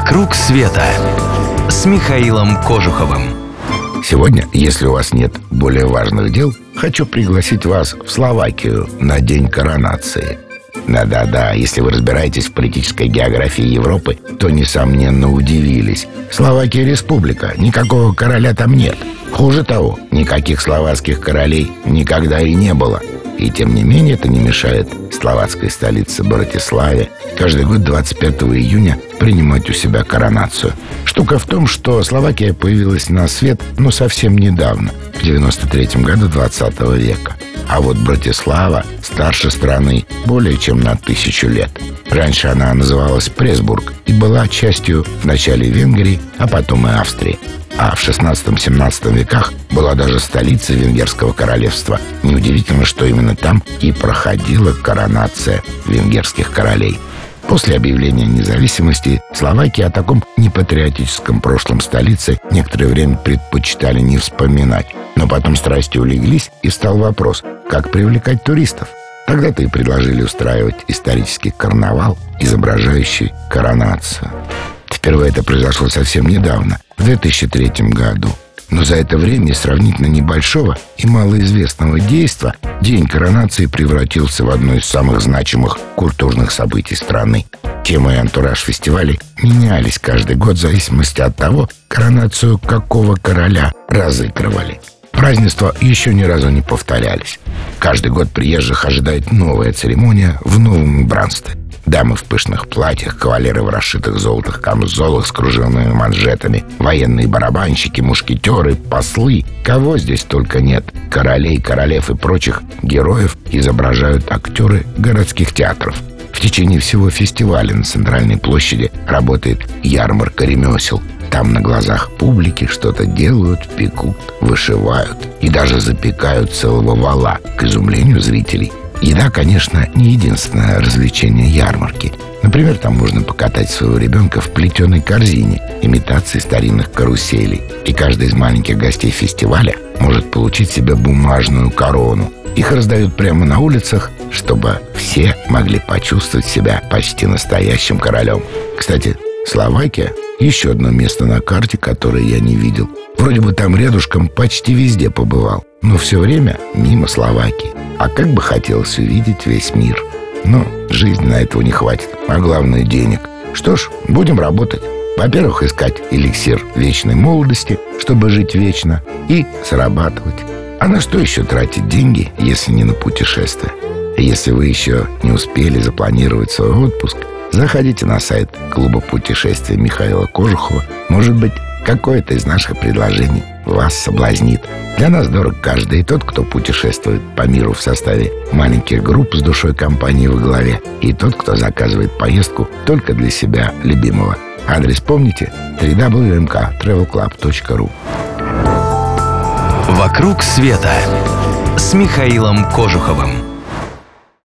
«Вокруг света» с Михаилом Кожуховым. Сегодня, если у вас нет более важных дел, хочу пригласить вас в Словакию на День коронации. Да-да-да, если вы разбираетесь в политической географии Европы, то, несомненно, удивились. Словакия республика, никакого короля там нет. Хуже того, никаких словацких королей никогда и не было – и тем не менее это не мешает словацкой столице Братиславе каждый год 25 июня принимать у себя коронацию. Штука в том, что Словакия появилась на свет, ну, совсем недавно, в 93 году 20 века. А вот Братислава старше страны более чем на тысячу лет. Раньше она называлась Пресбург и была частью в начале Венгрии, а потом и Австрии а в 16-17 веках была даже столица Венгерского королевства. Неудивительно, что именно там и проходила коронация венгерских королей. После объявления независимости Словакии о таком непатриотическом прошлом столицы некоторое время предпочитали не вспоминать. Но потом страсти улеглись, и стал вопрос, как привлекать туристов. Тогда-то и предложили устраивать исторический карнавал, изображающий коронацию. Впервые это произошло совсем недавно, в 2003 году. Но за это время сравнительно небольшого и малоизвестного действа День коронации превратился в одно из самых значимых культурных событий страны. Тема и антураж фестивалей менялись каждый год в зависимости от того, коронацию какого короля разыгрывали. Празднества еще ни разу не повторялись. Каждый год приезжих ожидает новая церемония в новом убранстве. Дамы в пышных платьях, кавалеры в расшитых золотых камзолах с кружевными манжетами, военные барабанщики, мушкетеры, послы. Кого здесь только нет. Королей, королев и прочих героев изображают актеры городских театров. В течение всего фестиваля на Центральной площади работает ярмарка ремесел. Там на глазах публики что-то делают, пекут, вышивают и даже запекают целого вала к изумлению зрителей. Еда, конечно, не единственное развлечение ярмарки. Например, там можно покатать своего ребенка в плетеной корзине, имитации старинных каруселей. И каждый из маленьких гостей фестиваля может получить себе бумажную корону. Их раздают прямо на улицах, чтобы все могли почувствовать себя почти настоящим королем. Кстати, Словакия — еще одно место на карте, которое я не видел. Вроде бы там рядышком почти везде побывал, но все время мимо Словакии. А как бы хотелось увидеть весь мир. Но жизни на этого не хватит, а главное денег. Что ж, будем работать. Во-первых, искать эликсир вечной молодости, чтобы жить вечно, и зарабатывать. А на что еще тратить деньги, если не на путешествие? Если вы еще не успели запланировать свой отпуск, заходите на сайт клуба путешествия Михаила Кожухова. Может быть, какое-то из наших предложений вас соблазнит. Для нас дорог каждый, и тот, кто путешествует по миру в составе маленьких групп с душой компании во главе, и тот, кто заказывает поездку только для себя любимого. Адрес помните? www.travelclub.ru «Вокруг света» с Михаилом Кожуховым.